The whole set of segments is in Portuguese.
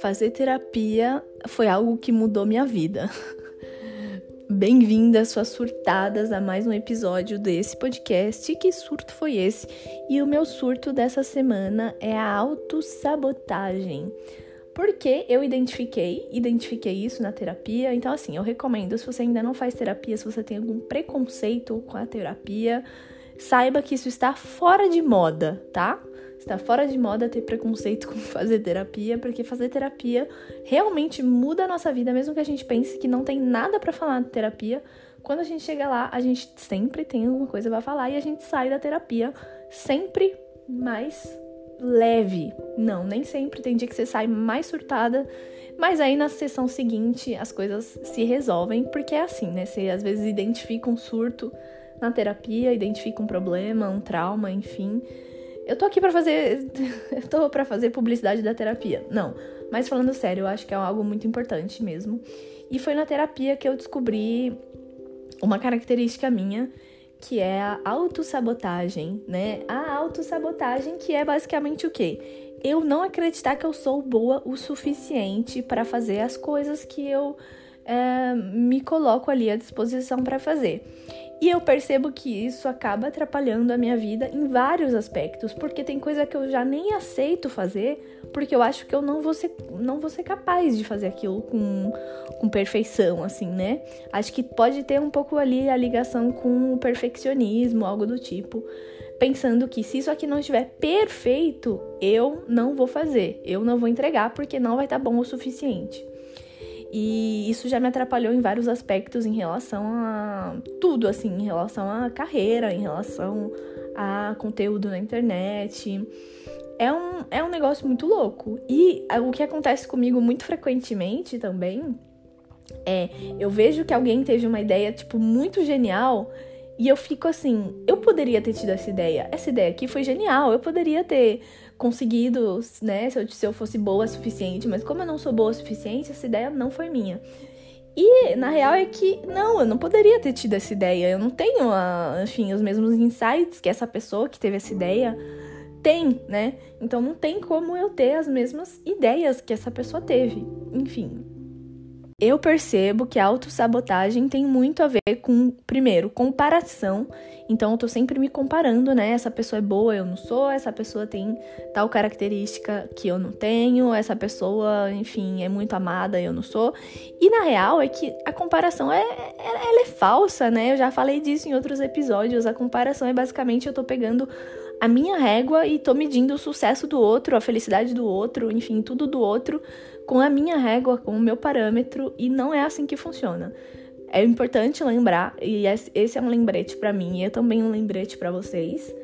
Fazer terapia foi algo que mudou minha vida. Bem-vindas, suas surtadas, a mais um episódio desse podcast. Que surto foi esse? E o meu surto dessa semana é a autossabotagem. Porque eu identifiquei, identifiquei isso na terapia. Então, assim, eu recomendo, se você ainda não faz terapia, se você tem algum preconceito com a terapia, saiba que isso está fora de moda, tá? Está fora de moda ter preconceito com fazer terapia, porque fazer terapia realmente muda a nossa vida, mesmo que a gente pense que não tem nada para falar de terapia. Quando a gente chega lá, a gente sempre tem alguma coisa para falar e a gente sai da terapia sempre mais leve. Não, nem sempre tem dia que você sai mais surtada, mas aí na sessão seguinte as coisas se resolvem, porque é assim, né? Você às vezes identifica um surto na terapia, identifica um problema, um trauma, enfim. Eu tô aqui para fazer. eu tô para fazer publicidade da terapia. Não. Mas falando sério, eu acho que é algo muito importante mesmo. E foi na terapia que eu descobri uma característica minha, que é a autossabotagem, né? A autossabotagem que é basicamente o quê? Eu não acreditar que eu sou boa o suficiente para fazer as coisas que eu é, me coloco ali à disposição para fazer. E eu percebo que isso acaba atrapalhando a minha vida em vários aspectos, porque tem coisa que eu já nem aceito fazer, porque eu acho que eu não vou ser, não vou ser capaz de fazer aquilo com, com perfeição, assim, né? Acho que pode ter um pouco ali a ligação com o perfeccionismo, algo do tipo. Pensando que se isso aqui não estiver perfeito, eu não vou fazer, eu não vou entregar porque não vai estar tá bom o suficiente. E isso já me atrapalhou em vários aspectos em relação a tudo, assim, em relação à carreira, em relação a conteúdo na internet. É um, é um negócio muito louco. E o que acontece comigo muito frequentemente também é eu vejo que alguém teve uma ideia, tipo, muito genial. E eu fico assim, eu poderia ter tido essa ideia. Essa ideia aqui foi genial. Eu poderia ter conseguido, né, se eu, se eu fosse boa o suficiente, mas como eu não sou boa o suficiente, essa ideia não foi minha. E na real é que não, eu não poderia ter tido essa ideia. Eu não tenho, a, enfim, os mesmos insights que essa pessoa que teve essa ideia tem, né? Então não tem como eu ter as mesmas ideias que essa pessoa teve. Enfim, eu percebo que a autossabotagem tem muito a ver com, primeiro, comparação. Então eu tô sempre me comparando, né? Essa pessoa é boa, eu não sou, essa pessoa tem tal característica que eu não tenho, essa pessoa, enfim, é muito amada, eu não sou. E na real é que a comparação é, ela é falsa, né? Eu já falei disso em outros episódios. A comparação é basicamente eu tô pegando a minha régua e tô medindo o sucesso do outro, a felicidade do outro, enfim, tudo do outro com a minha régua, com o meu parâmetro, e não é assim que funciona. É importante lembrar, e esse é um lembrete para mim, e é também um lembrete para vocês,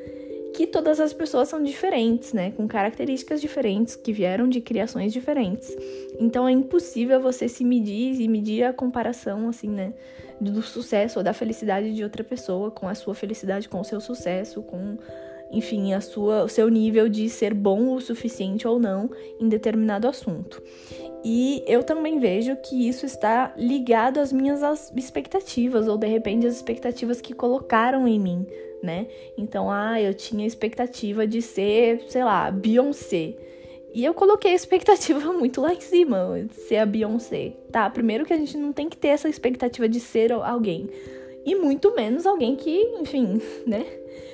que todas as pessoas são diferentes, né? Com características diferentes, que vieram de criações diferentes. Então é impossível você se medir e medir a comparação, assim, né? Do sucesso ou da felicidade de outra pessoa com a sua felicidade, com o seu sucesso, com enfim, a sua, o seu nível de ser bom o suficiente ou não em determinado assunto. E eu também vejo que isso está ligado às minhas expectativas, ou de repente as expectativas que colocaram em mim, né? Então, ah, eu tinha expectativa de ser, sei lá, Beyoncé. E eu coloquei a expectativa muito lá em cima, de ser a Beyoncé. Tá, primeiro que a gente não tem que ter essa expectativa de ser alguém. E muito menos alguém que, enfim, né?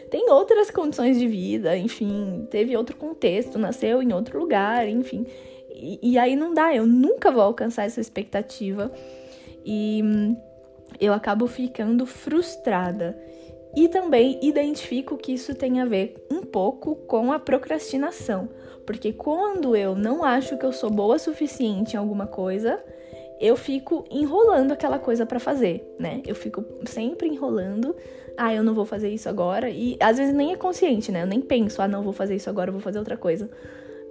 Tem outras condições de vida, enfim, teve outro contexto, nasceu em outro lugar, enfim. E, e aí não dá, eu nunca vou alcançar essa expectativa. E hum, eu acabo ficando frustrada. E também identifico que isso tem a ver um pouco com a procrastinação. Porque quando eu não acho que eu sou boa o suficiente em alguma coisa, eu fico enrolando aquela coisa para fazer, né? Eu fico sempre enrolando. Ah, eu não vou fazer isso agora. E às vezes nem é consciente, né? Eu nem penso, ah, não vou fazer isso agora, vou fazer outra coisa.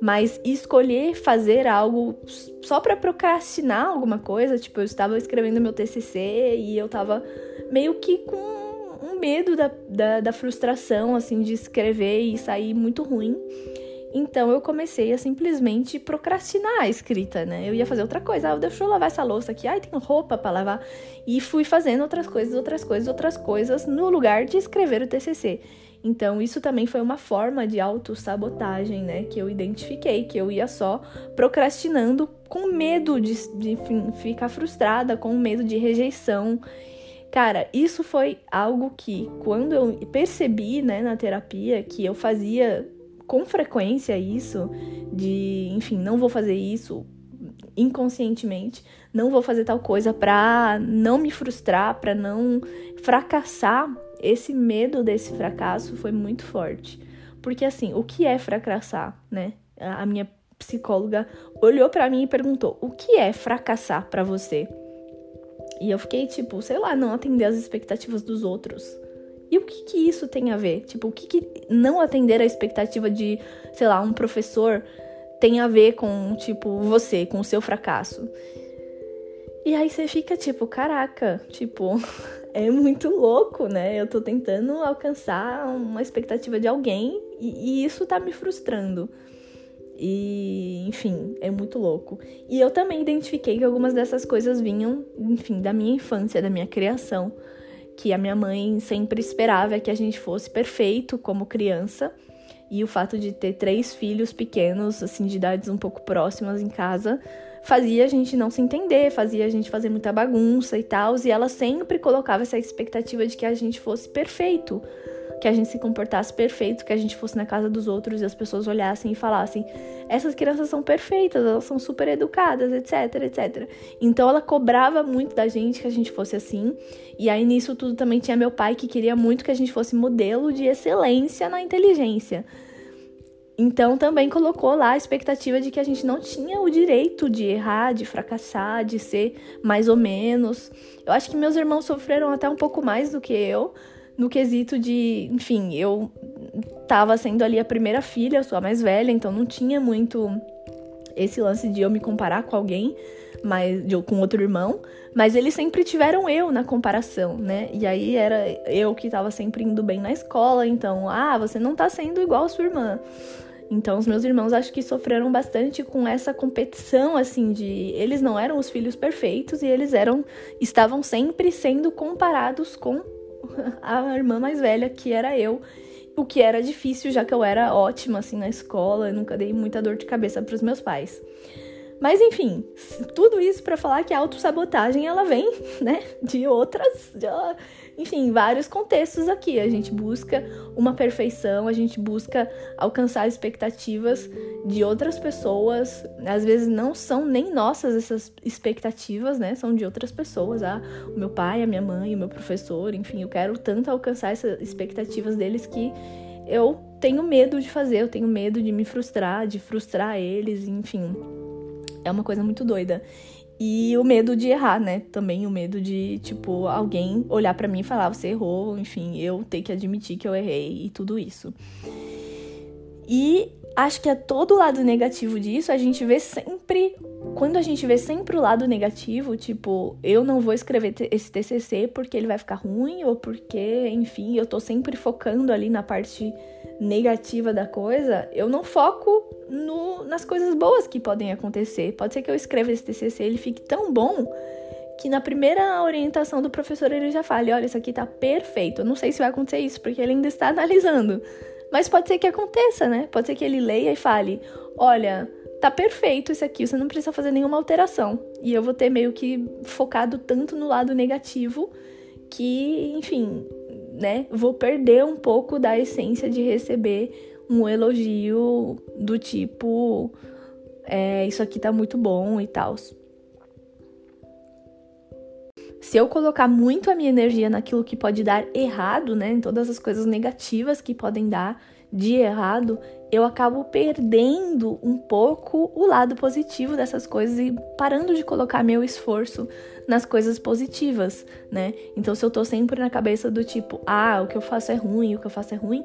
Mas escolher fazer algo só para procrastinar alguma coisa, tipo, eu estava escrevendo meu TCC e eu tava meio que com um medo da, da, da frustração, assim, de escrever e sair muito ruim. Então eu comecei a simplesmente procrastinar a escrita, né? Eu ia fazer outra coisa, ah, deixa eu lavar essa louça aqui, ai, tem roupa para lavar. E fui fazendo outras coisas, outras coisas, outras coisas no lugar de escrever o TCC. Então, isso também foi uma forma de autossabotagem, né? Que eu identifiquei, que eu ia só procrastinando com medo de, de ficar frustrada, com medo de rejeição. Cara, isso foi algo que, quando eu percebi, né, na terapia, que eu fazia com frequência isso, de, enfim, não vou fazer isso inconscientemente, não vou fazer tal coisa pra não me frustrar, pra não fracassar. Esse medo desse fracasso foi muito forte. Porque, assim, o que é fracassar, né? A minha psicóloga olhou para mim e perguntou: o que é fracassar para você? E eu fiquei tipo, sei lá, não atender as expectativas dos outros. E o que que isso tem a ver? Tipo, o que que não atender a expectativa de, sei lá, um professor tem a ver com, tipo, você, com o seu fracasso? E aí você fica tipo, caraca, tipo, é muito louco, né? Eu tô tentando alcançar uma expectativa de alguém e, e isso tá me frustrando. E, enfim, é muito louco. E eu também identifiquei que algumas dessas coisas vinham, enfim, da minha infância, da minha criação. Que a minha mãe sempre esperava que a gente fosse perfeito como criança. E o fato de ter três filhos pequenos, assim, de idades um pouco próximas em casa, fazia a gente não se entender, fazia a gente fazer muita bagunça e tal. E ela sempre colocava essa expectativa de que a gente fosse perfeito que a gente se comportasse perfeito, que a gente fosse na casa dos outros e as pessoas olhassem e falassem: essas crianças são perfeitas, elas são super educadas, etc, etc. Então ela cobrava muito da gente que a gente fosse assim. E aí nisso tudo também tinha meu pai que queria muito que a gente fosse modelo de excelência na inteligência. Então também colocou lá a expectativa de que a gente não tinha o direito de errar, de fracassar, de ser mais ou menos. Eu acho que meus irmãos sofreram até um pouco mais do que eu, no quesito de, enfim, eu tava sendo ali a primeira filha, eu sou a mais velha, então não tinha muito esse lance de eu me comparar com alguém, mas de, com outro irmão, mas eles sempre tiveram eu na comparação, né? E aí era eu que tava sempre indo bem na escola, então, ah, você não tá sendo igual a sua irmã. Então, os meus irmãos acho que sofreram bastante com essa competição, assim, de eles não eram os filhos perfeitos e eles eram, estavam sempre sendo comparados com a irmã mais velha, que era eu. O que era difícil, já que eu era ótima assim na escola, eu nunca dei muita dor de cabeça para os meus pais. Mas enfim, tudo isso para falar que a autossabotagem ela vem, né, de outras, de, enfim, vários contextos aqui. A gente busca uma perfeição, a gente busca alcançar expectativas de outras pessoas. Às vezes não são nem nossas essas expectativas, né? São de outras pessoas. Ah, o meu pai, a minha mãe, o meu professor, enfim, eu quero tanto alcançar essas expectativas deles que eu tenho medo de fazer, eu tenho medo de me frustrar, de frustrar eles, enfim. É uma coisa muito doida. E o medo de errar, né? Também o medo de, tipo, alguém olhar para mim e falar, você errou, enfim, eu ter que admitir que eu errei e tudo isso. E acho que é todo lado negativo disso, a gente vê sempre. Quando a gente vê sempre o lado negativo, tipo, eu não vou escrever esse TCC porque ele vai ficar ruim, ou porque, enfim, eu tô sempre focando ali na parte negativa da coisa, eu não foco no, nas coisas boas que podem acontecer. Pode ser que eu escreva esse TCC ele fique tão bom que na primeira orientação do professor ele já fale: olha, isso aqui tá perfeito. Eu não sei se vai acontecer isso, porque ele ainda está analisando. Mas pode ser que aconteça, né? Pode ser que ele leia e fale: olha, tá perfeito isso aqui, você não precisa fazer nenhuma alteração. E eu vou ter meio que focado tanto no lado negativo que, enfim, né, vou perder um pouco da essência de receber um elogio do tipo é, isso aqui tá muito bom e tal. Se eu colocar muito a minha energia naquilo que pode dar errado, né, em todas as coisas negativas que podem dar de errado, eu acabo perdendo um pouco o lado positivo dessas coisas e parando de colocar meu esforço nas coisas positivas, né? Então, se eu tô sempre na cabeça do tipo, ah, o que eu faço é ruim, o que eu faço é ruim,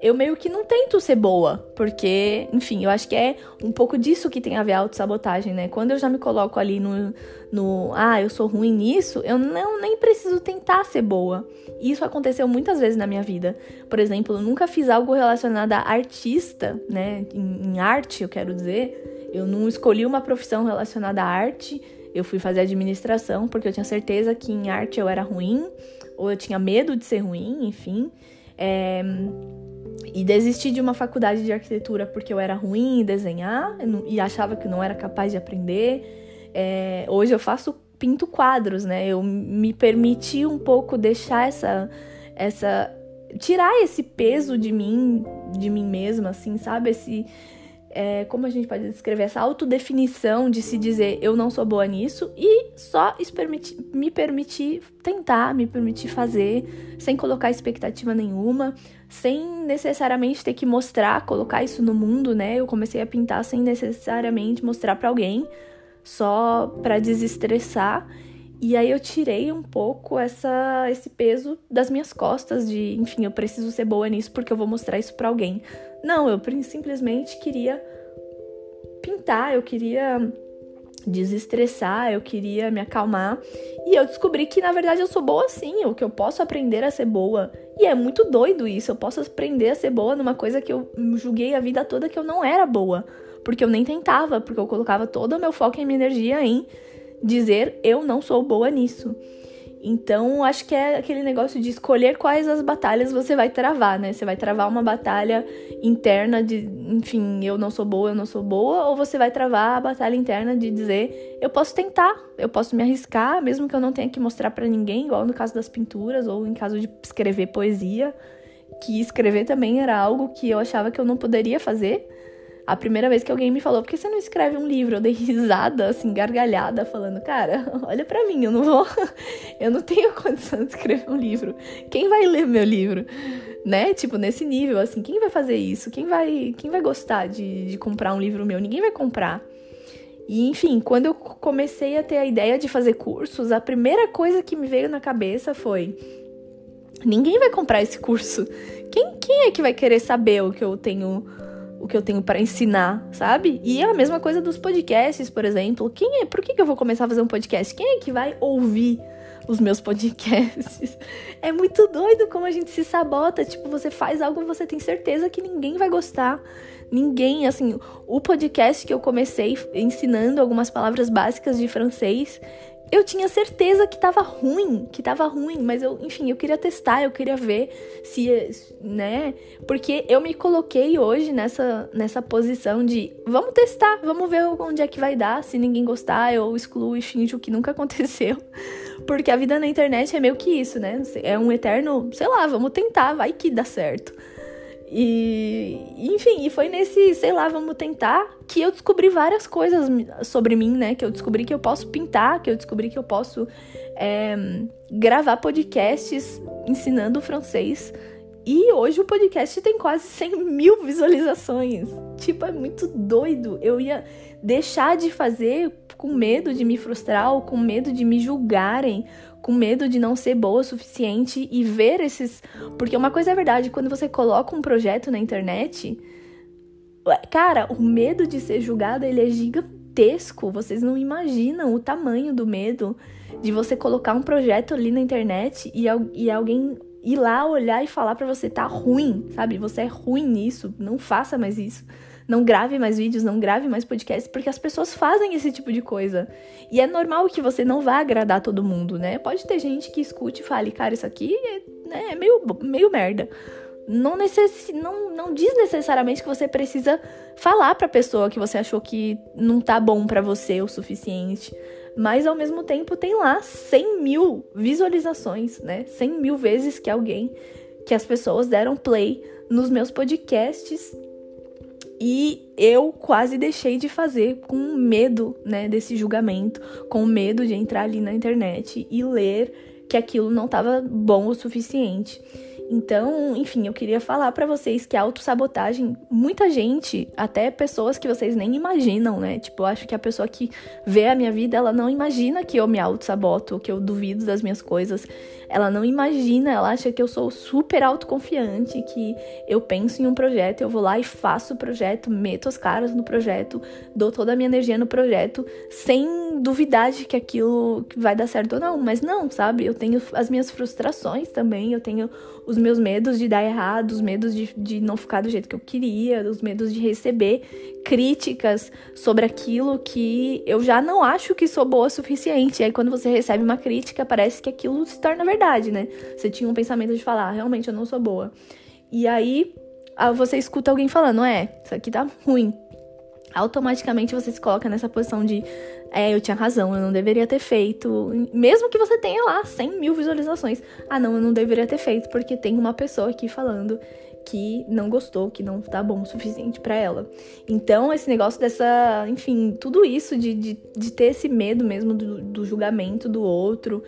eu meio que não tento ser boa, porque, enfim, eu acho que é um pouco disso que tem a ver a autossabotagem, né? Quando eu já me coloco ali no, no ah, eu sou ruim nisso, eu não nem preciso tentar ser boa. E isso aconteceu muitas vezes na minha vida. Por exemplo, eu nunca fiz algo relacionado a artista, né? Em, em arte, eu quero dizer. Eu não escolhi uma profissão relacionada à arte. Eu fui fazer administração porque eu tinha certeza que em arte eu era ruim, ou eu tinha medo de ser ruim, enfim. É, e desisti de uma faculdade de arquitetura porque eu era ruim em desenhar e achava que não era capaz de aprender. É, hoje eu faço pinto quadros, né? Eu me permiti um pouco deixar essa essa tirar esse peso de mim, de mim mesma, assim, sabe? Esse é, como a gente pode descrever essa autodefinição de se dizer eu não sou boa nisso e só me permitir tentar, me permitir fazer sem colocar expectativa nenhuma, sem necessariamente ter que mostrar, colocar isso no mundo, né? Eu comecei a pintar sem necessariamente mostrar para alguém, só para desestressar. E aí eu tirei um pouco essa, esse peso das minhas costas de, enfim, eu preciso ser boa nisso porque eu vou mostrar isso para alguém. Não, eu simplesmente queria pintar, eu queria desestressar, eu queria me acalmar. E eu descobri que na verdade eu sou boa sim, o que eu posso aprender a ser boa. E é muito doido isso, eu posso aprender a ser boa numa coisa que eu julguei a vida toda que eu não era boa, porque eu nem tentava, porque eu colocava todo o meu foco e minha energia em dizer eu não sou boa nisso. Então, acho que é aquele negócio de escolher quais as batalhas você vai travar, né? Você vai travar uma batalha interna de, enfim, eu não sou boa, eu não sou boa, ou você vai travar a batalha interna de dizer, eu posso tentar, eu posso me arriscar, mesmo que eu não tenha que mostrar para ninguém, igual no caso das pinturas ou em caso de escrever poesia, que escrever também era algo que eu achava que eu não poderia fazer. A primeira vez que alguém me falou, por que você não escreve um livro? Eu dei risada, assim, gargalhada, falando, cara, olha para mim, eu não vou. Eu não tenho condição de escrever um livro. Quem vai ler meu livro? Né? Tipo, nesse nível, assim, quem vai fazer isso? Quem vai, quem vai gostar de, de comprar um livro meu? Ninguém vai comprar. E, enfim, quando eu comecei a ter a ideia de fazer cursos, a primeira coisa que me veio na cabeça foi: ninguém vai comprar esse curso. Quem, quem é que vai querer saber o que eu tenho o que eu tenho para ensinar, sabe? E é a mesma coisa dos podcasts, por exemplo. Quem é? Por que, que eu vou começar a fazer um podcast? Quem é que vai ouvir os meus podcasts? É muito doido como a gente se sabota. Tipo, você faz algo e você tem certeza que ninguém vai gostar. Ninguém, assim, o podcast que eu comecei ensinando algumas palavras básicas de francês, eu tinha certeza que tava ruim, que tava ruim, mas eu, enfim, eu queria testar, eu queria ver se, né? Porque eu me coloquei hoje nessa, nessa posição de vamos testar, vamos ver onde é que vai dar. Se ninguém gostar, eu excluo e finjo que nunca aconteceu. Porque a vida na internet é meio que isso, né? É um eterno, sei lá, vamos tentar, vai que dá certo. E, enfim, e foi nesse, sei lá, vamos tentar, que eu descobri várias coisas sobre mim, né? Que eu descobri que eu posso pintar, que eu descobri que eu posso é, gravar podcasts ensinando francês. E hoje o podcast tem quase 100 mil visualizações. Tipo, é muito doido. Eu ia deixar de fazer com medo de me frustrar ou com medo de me julgarem com medo de não ser boa o suficiente e ver esses. Porque uma coisa é verdade, quando você coloca um projeto na internet, cara, o medo de ser julgado ele é gigantesco. Vocês não imaginam o tamanho do medo de você colocar um projeto ali na internet e, e alguém ir lá olhar e falar para você tá ruim, sabe? Você é ruim nisso, não faça mais isso não grave mais vídeos, não grave mais podcasts, porque as pessoas fazem esse tipo de coisa. E é normal que você não vá agradar todo mundo, né? Pode ter gente que escute e fale, cara, isso aqui é, né, é meio, meio merda. Não, necess... não, não diz necessariamente que você precisa falar pra pessoa que você achou que não tá bom para você o suficiente. Mas ao mesmo tempo tem lá 100 mil visualizações, né? 100 mil vezes que alguém, que as pessoas deram play nos meus podcasts e eu quase deixei de fazer com medo, né, desse julgamento, com medo de entrar ali na internet e ler que aquilo não estava bom o suficiente. Então, enfim, eu queria falar para vocês que a autossabotagem, muita gente, até pessoas que vocês nem imaginam, né? Tipo, eu acho que a pessoa que vê a minha vida, ela não imagina que eu me autossaboto, que eu duvido das minhas coisas. Ela não imagina, ela acha que eu sou super autoconfiante, que eu penso em um projeto, eu vou lá e faço o projeto, meto as caras no projeto, dou toda a minha energia no projeto, sem duvidar de que aquilo vai dar certo ou não. Mas não, sabe? Eu tenho as minhas frustrações também, eu tenho os meus medos de dar errado, os medos de, de não ficar do jeito que eu queria, os medos de receber críticas sobre aquilo que eu já não acho que sou boa o suficiente. E aí, quando você recebe uma crítica, parece que aquilo se torna verdade, né? Você tinha um pensamento de falar, ah, realmente eu não sou boa. E aí, você escuta alguém falando, é, isso aqui tá ruim automaticamente você se coloca nessa posição de é, eu tinha razão, eu não deveria ter feito. Mesmo que você tenha lá 100 mil visualizações. Ah, não, eu não deveria ter feito porque tem uma pessoa aqui falando que não gostou, que não tá bom o suficiente para ela. Então, esse negócio dessa. Enfim, tudo isso de, de, de ter esse medo mesmo do, do julgamento do outro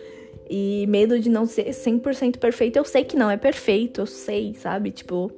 e medo de não ser 100% perfeito. Eu sei que não é perfeito, eu sei, sabe? Tipo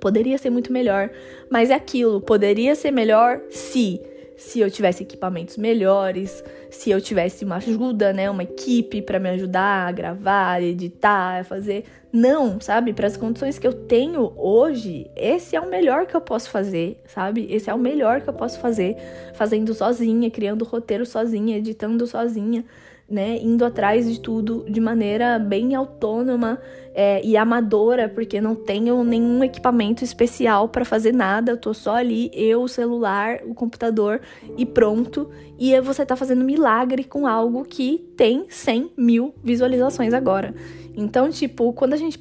Poderia ser muito melhor, mas é aquilo, poderia ser melhor se se eu tivesse equipamentos melhores, se eu tivesse uma ajuda, né, uma equipe para me ajudar a gravar, editar, a fazer. Não, sabe? Para as condições que eu tenho hoje, esse é o melhor que eu posso fazer, sabe? Esse é o melhor que eu posso fazer, fazendo sozinha, criando roteiro sozinha, editando sozinha né, indo atrás de tudo de maneira bem autônoma é, e amadora, porque não tenho nenhum equipamento especial para fazer nada, eu tô só ali, eu, o celular, o computador e pronto. E você tá fazendo milagre com algo que tem 100 mil visualizações agora. Então, tipo, quando a gente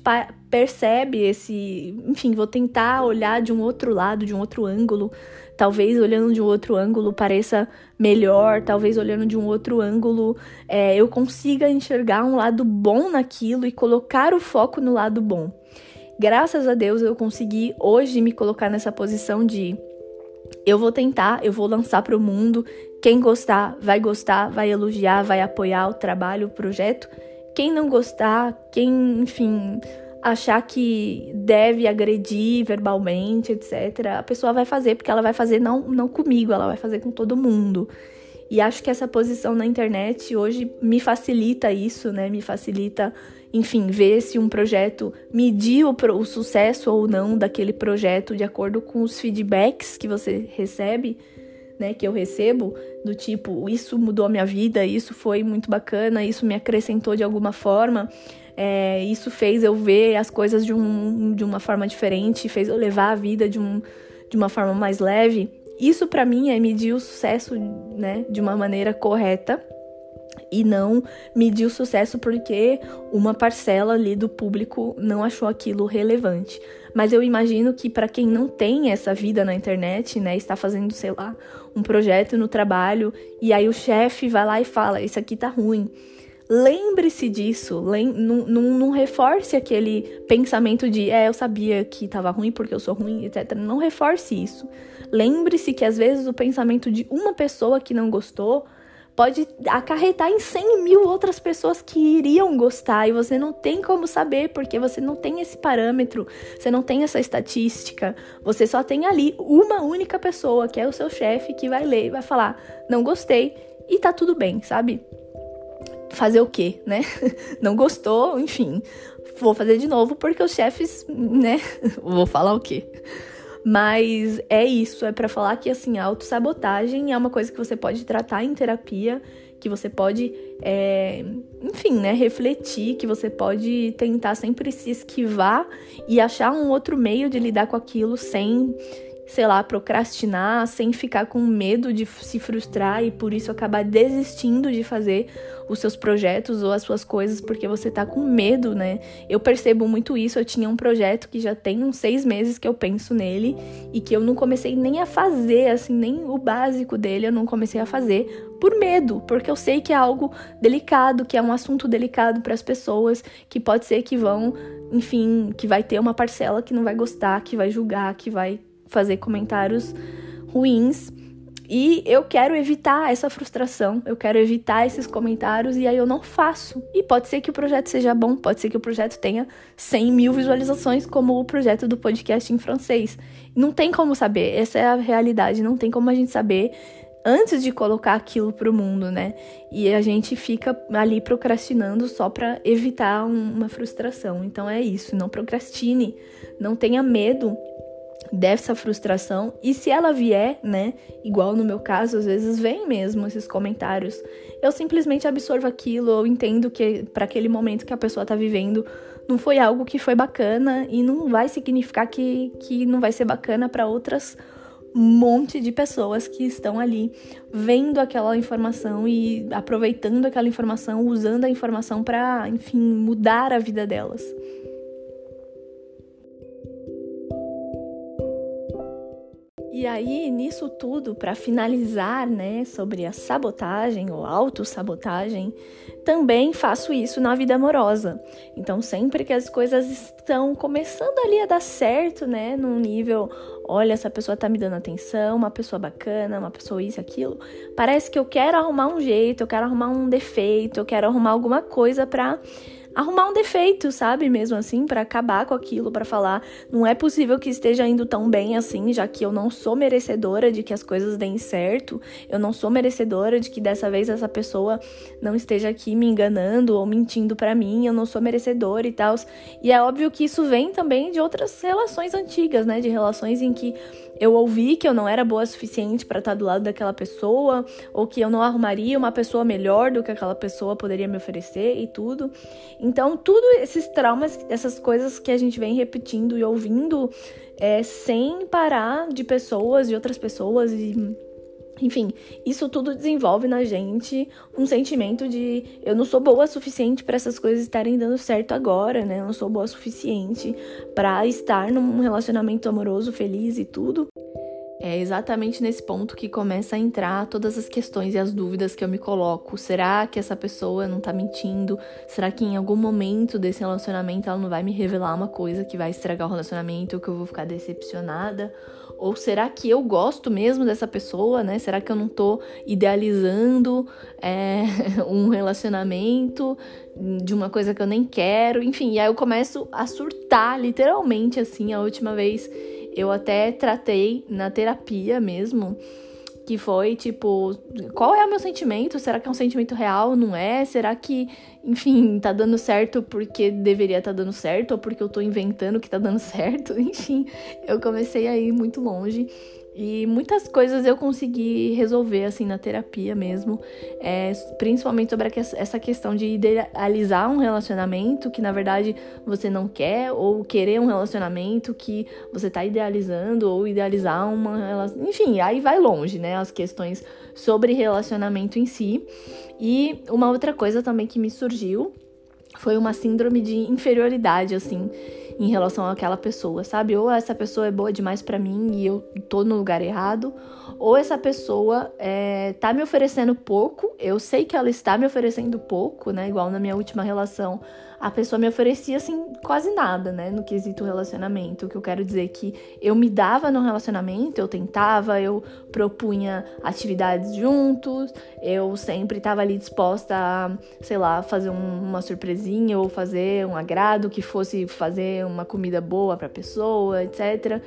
percebe esse. Enfim, vou tentar olhar de um outro lado, de um outro ângulo Talvez olhando de um outro ângulo pareça melhor, talvez olhando de um outro ângulo é, eu consiga enxergar um lado bom naquilo e colocar o foco no lado bom. Graças a Deus eu consegui hoje me colocar nessa posição de eu vou tentar, eu vou lançar para o mundo. Quem gostar, vai gostar, vai elogiar, vai apoiar o trabalho, o projeto. Quem não gostar, quem, enfim, achar que deve agredir verbalmente, etc., a pessoa vai fazer porque ela vai fazer não, não comigo, ela vai fazer com todo mundo. E acho que essa posição na internet hoje me facilita isso, né? Me facilita, enfim, ver se um projeto medir o, o sucesso ou não daquele projeto de acordo com os feedbacks que você recebe, né? Que eu recebo, do tipo, isso mudou a minha vida, isso foi muito bacana, isso me acrescentou de alguma forma. É, isso fez eu ver as coisas de, um, de uma forma diferente, fez eu levar a vida de, um, de uma forma mais leve. Isso para mim é medir o sucesso né, de uma maneira correta e não medir o sucesso porque uma parcela ali do público não achou aquilo relevante. Mas eu imagino que para quem não tem essa vida na internet, né, está fazendo, sei lá, um projeto no trabalho e aí o chefe vai lá e fala: "Isso aqui tá ruim". Lembre-se disso, lem não, não, não, reforce aquele pensamento de é, eu sabia que estava ruim porque eu sou ruim, etc. Não reforce isso. Lembre-se que às vezes o pensamento de uma pessoa que não gostou pode acarretar em 100 mil outras pessoas que iriam gostar e você não tem como saber porque você não tem esse parâmetro, você não tem essa estatística, você só tem ali uma única pessoa que é o seu chefe que vai ler e vai falar: não gostei e tá tudo bem, sabe? Fazer o quê, né? Não gostou, enfim, vou fazer de novo porque os chefes, né? vou falar o quê? Mas é isso, é para falar que assim, a autossabotagem é uma coisa que você pode tratar em terapia, que você pode, é, enfim, né, refletir, que você pode tentar sempre se esquivar e achar um outro meio de lidar com aquilo sem sei lá, procrastinar, sem ficar com medo de se frustrar e por isso acabar desistindo de fazer os seus projetos ou as suas coisas porque você tá com medo, né? Eu percebo muito isso. Eu tinha um projeto que já tem uns seis meses que eu penso nele e que eu não comecei nem a fazer, assim, nem o básico dele eu não comecei a fazer por medo, porque eu sei que é algo delicado, que é um assunto delicado para as pessoas, que pode ser que vão, enfim, que vai ter uma parcela que não vai gostar, que vai julgar, que vai fazer comentários ruins. E eu quero evitar essa frustração, eu quero evitar esses comentários e aí eu não faço. E pode ser que o projeto seja bom, pode ser que o projeto tenha 100 mil visualizações, como o projeto do podcast em francês. Não tem como saber, essa é a realidade, não tem como a gente saber antes de colocar aquilo pro mundo, né? E a gente fica ali procrastinando só para evitar uma frustração. Então é isso, não procrastine, não tenha medo dessa frustração e se ela vier, né, igual no meu caso, às vezes vem mesmo esses comentários, eu simplesmente absorvo aquilo, eu entendo que para aquele momento que a pessoa tá vivendo não foi algo que foi bacana e não vai significar que, que não vai ser bacana para outras monte de pessoas que estão ali vendo aquela informação e aproveitando aquela informação, usando a informação para, enfim, mudar a vida delas. E aí, nisso tudo, para finalizar, né, sobre a sabotagem ou autossabotagem, também faço isso na vida amorosa. Então, sempre que as coisas estão começando ali a dar certo, né, num nível, olha, essa pessoa tá me dando atenção, uma pessoa bacana, uma pessoa isso, aquilo, parece que eu quero arrumar um jeito, eu quero arrumar um defeito, eu quero arrumar alguma coisa pra arrumar um defeito, sabe? Mesmo assim, para acabar com aquilo, para falar, não é possível que esteja indo tão bem assim, já que eu não sou merecedora de que as coisas deem certo, eu não sou merecedora de que dessa vez essa pessoa não esteja aqui me enganando ou mentindo para mim, eu não sou merecedora e tal. E é óbvio que isso vem também de outras relações antigas, né? De relações em que eu ouvi que eu não era boa o suficiente para estar tá do lado daquela pessoa, ou que eu não arrumaria uma pessoa melhor do que aquela pessoa poderia me oferecer e tudo. Então, tudo esses traumas, essas coisas que a gente vem repetindo e ouvindo é, sem parar de pessoas, de outras pessoas e enfim, isso tudo desenvolve na gente um sentimento de eu não sou boa o suficiente para essas coisas estarem dando certo agora, né? Eu não sou boa o suficiente para estar num relacionamento amoroso, feliz e tudo. É exatamente nesse ponto que começa a entrar todas as questões e as dúvidas que eu me coloco. Será que essa pessoa não tá mentindo? Será que em algum momento desse relacionamento ela não vai me revelar uma coisa que vai estragar o relacionamento ou que eu vou ficar decepcionada? Ou será que eu gosto mesmo dessa pessoa, né? Será que eu não tô idealizando é, um relacionamento de uma coisa que eu nem quero? Enfim, e aí eu começo a surtar, literalmente, assim. A última vez eu até tratei na terapia mesmo, que foi tipo, qual é o meu sentimento? Será que é um sentimento real? Não é? Será que, enfim, tá dando certo porque deveria estar tá dando certo ou porque eu tô inventando que tá dando certo? Enfim, eu comecei a ir muito longe e muitas coisas eu consegui resolver, assim, na terapia mesmo. É, principalmente sobre essa questão de idealizar um relacionamento que, na verdade, você não quer, ou querer um relacionamento que você tá idealizando, ou idealizar uma relação. Enfim, aí vai longe, né? As questões sobre relacionamento em si. E uma outra coisa também que me surgiu foi uma síndrome de inferioridade, assim em relação àquela pessoa, sabe? Ou essa pessoa é boa demais para mim e eu tô no lugar errado, ou essa pessoa é, tá me oferecendo pouco, eu sei que ela está me oferecendo pouco, né? Igual na minha última relação, a pessoa me oferecia assim quase nada, né, no quesito relacionamento. O que eu quero dizer é que eu me dava no relacionamento, eu tentava, eu propunha atividades juntos, eu sempre estava ali disposta a, sei lá, fazer um, uma surpresinha ou fazer um agrado que fosse fazer uma comida boa para a pessoa, etc.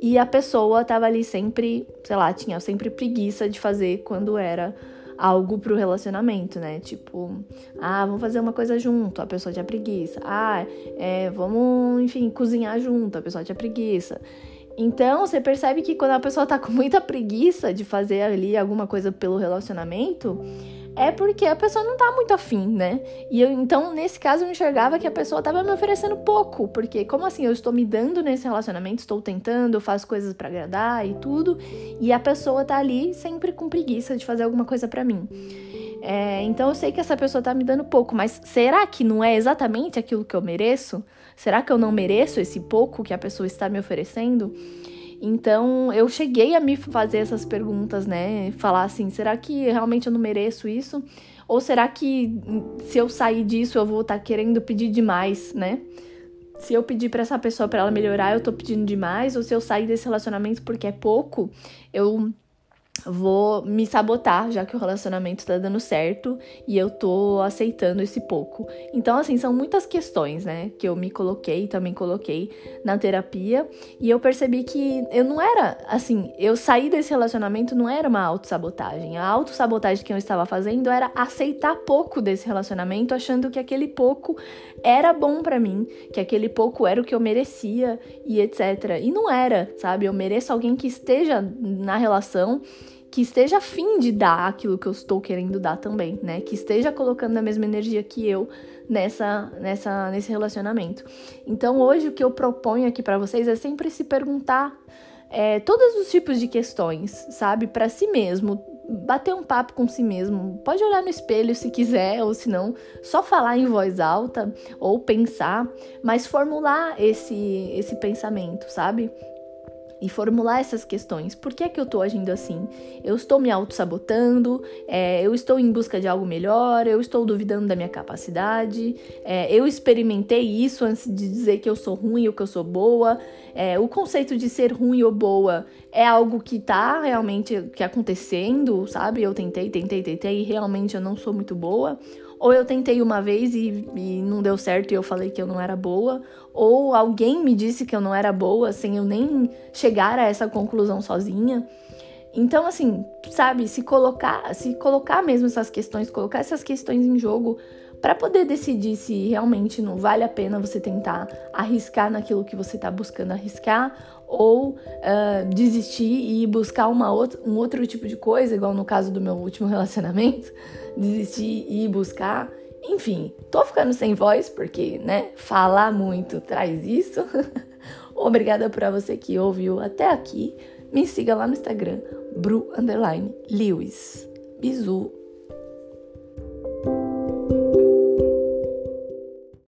E a pessoa estava ali sempre, sei lá, tinha sempre preguiça de fazer quando era algo pro relacionamento, né? Tipo, ah, vamos fazer uma coisa junto, a pessoa tinha preguiça. Ah, é, vamos, enfim, cozinhar junto, a pessoa tinha preguiça. Então, você percebe que quando a pessoa tá com muita preguiça de fazer ali alguma coisa pelo relacionamento, é porque a pessoa não tá muito afim, né? E eu, então, nesse caso, eu enxergava que a pessoa tava me oferecendo pouco, porque como assim, eu estou me dando nesse relacionamento, estou tentando, eu faço coisas para agradar e tudo, e a pessoa tá ali sempre com preguiça de fazer alguma coisa para mim. É, então eu sei que essa pessoa tá me dando pouco, mas será que não é exatamente aquilo que eu mereço? Será que eu não mereço esse pouco que a pessoa está me oferecendo? Então eu cheguei a me fazer essas perguntas, né? Falar assim: será que realmente eu não mereço isso? Ou será que se eu sair disso eu vou estar tá querendo pedir demais, né? Se eu pedir para essa pessoa para ela melhorar, eu tô pedindo demais? Ou se eu sair desse relacionamento porque é pouco, eu vou me sabotar, já que o relacionamento tá dando certo e eu tô aceitando esse pouco. Então, assim, são muitas questões, né, que eu me coloquei, também coloquei na terapia, e eu percebi que eu não era, assim, eu saí desse relacionamento não era uma autossabotagem. A autossabotagem que eu estava fazendo era aceitar pouco desse relacionamento, achando que aquele pouco era bom para mim, que aquele pouco era o que eu merecia e etc. E não era, sabe? Eu mereço alguém que esteja na relação que esteja afim de dar aquilo que eu estou querendo dar também, né? Que esteja colocando a mesma energia que eu nessa, nessa, nesse relacionamento. Então, hoje o que eu proponho aqui para vocês é sempre se perguntar é, todos os tipos de questões, sabe, para si mesmo, bater um papo com si mesmo. Pode olhar no espelho se quiser, ou se não, só falar em voz alta ou pensar, mas formular esse esse pensamento, sabe? E formular essas questões. Por que é que eu estou agindo assim? Eu estou me auto-sabotando? É, eu estou em busca de algo melhor? Eu estou duvidando da minha capacidade? É, eu experimentei isso antes de dizer que eu sou ruim ou que eu sou boa? É, o conceito de ser ruim ou boa é algo que está realmente que acontecendo, sabe? Eu tentei, tentei, tentei e realmente eu não sou muito boa. Ou eu tentei uma vez e, e, não deu certo e eu falei que eu não era boa, ou alguém me disse que eu não era boa sem eu nem chegar a essa conclusão sozinha. Então, assim, sabe, se colocar, se colocar mesmo essas questões, colocar essas questões em jogo para poder decidir se realmente não vale a pena você tentar arriscar naquilo que você está buscando arriscar ou uh, desistir e buscar uma outra, um outro tipo de coisa, igual no caso do meu último relacionamento, desistir e buscar. Enfim, tô ficando sem voz porque, né, falar muito traz isso. Obrigada para você que ouviu até aqui. Me siga lá no Instagram, bru_lewis. Bizu.